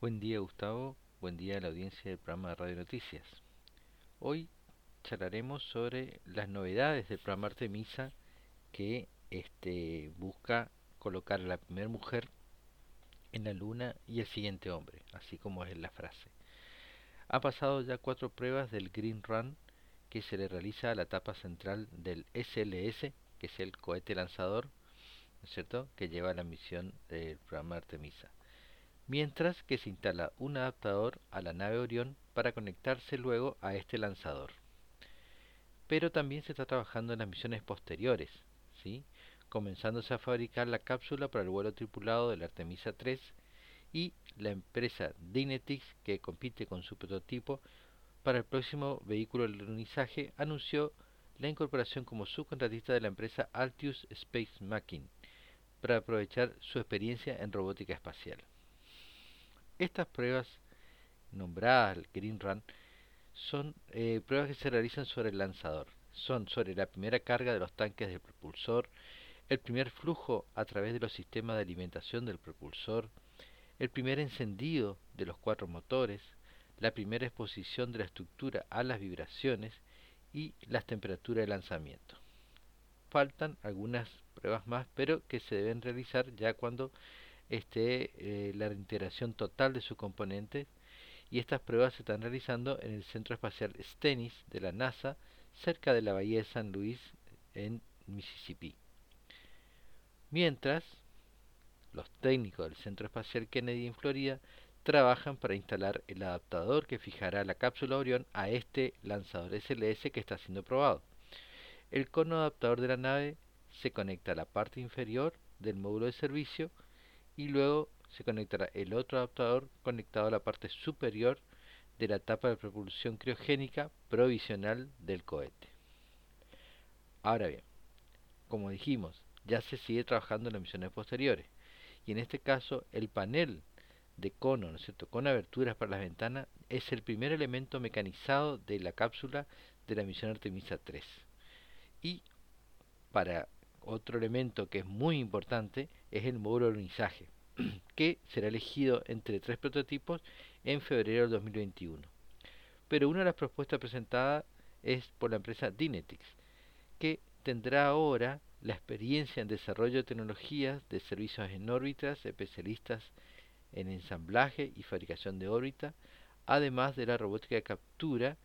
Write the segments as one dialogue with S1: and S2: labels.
S1: Buen día Gustavo, buen día a la audiencia del programa de Radio Noticias. Hoy charlaremos sobre las novedades del programa Artemisa que este, busca colocar a la primera mujer en la luna y el siguiente hombre, así como es la frase. Ha pasado ya cuatro pruebas del Green Run que se le realiza a la etapa central del SLS, que es el cohete lanzador, ¿no es cierto?, que lleva la misión del programa Artemisa mientras que se instala un adaptador a la nave Orión para conectarse luego a este lanzador. Pero también se está trabajando en las misiones posteriores, ¿sí? comenzándose a fabricar la cápsula para el vuelo tripulado del Artemisa 3 y la empresa Dynetics, que compite con su prototipo para el próximo vehículo de alunizaje, anunció la incorporación como subcontratista de la empresa Altius Space Machine para aprovechar su experiencia en robótica espacial. Estas pruebas nombradas Green Run son eh, pruebas que se realizan sobre el lanzador. Son sobre la primera carga de los tanques del propulsor, el primer flujo a través de los sistemas de alimentación del propulsor, el primer encendido de los cuatro motores, la primera exposición de la estructura a las vibraciones y las temperaturas de lanzamiento. Faltan algunas pruebas más, pero que se deben realizar ya cuando esté eh, la reintegración total de sus componentes y estas pruebas se están realizando en el Centro Espacial Stennis de la NASA cerca de la bahía de San Luis en Mississippi. Mientras, los técnicos del Centro Espacial Kennedy en Florida trabajan para instalar el adaptador que fijará la cápsula Orión a este lanzador SLS que está siendo probado. El cono adaptador de la nave se conecta a la parte inferior del módulo de servicio y luego se conectará el otro adaptador conectado a la parte superior de la tapa de propulsión criogénica provisional del cohete. Ahora bien, como dijimos, ya se sigue trabajando en las misiones posteriores y en este caso el panel de cono, ¿no es cierto?, con aberturas para las ventanas es el primer elemento mecanizado de la cápsula de la misión Artemisa 3. Y para otro elemento que es muy importante es el módulo de alunizaje, que será elegido entre tres prototipos en febrero del 2021. Pero una de las propuestas presentadas es por la empresa Dynetics, que tendrá ahora la experiencia en desarrollo de tecnologías de servicios en órbitas, especialistas en ensamblaje y fabricación de órbita, además de la robótica de captura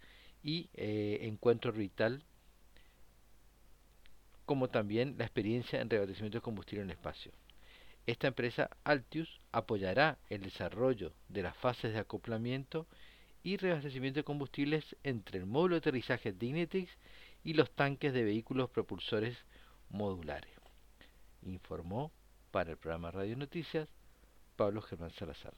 S1: y eh, encuentro orbital como también la experiencia en reabastecimiento de combustible en espacio. Esta empresa Altius apoyará el desarrollo de las fases de acoplamiento y reabastecimiento de combustibles entre el módulo de aterrizaje Dignetics y los tanques de vehículos propulsores modulares. Informó para el programa Radio Noticias Pablo Germán Salazar.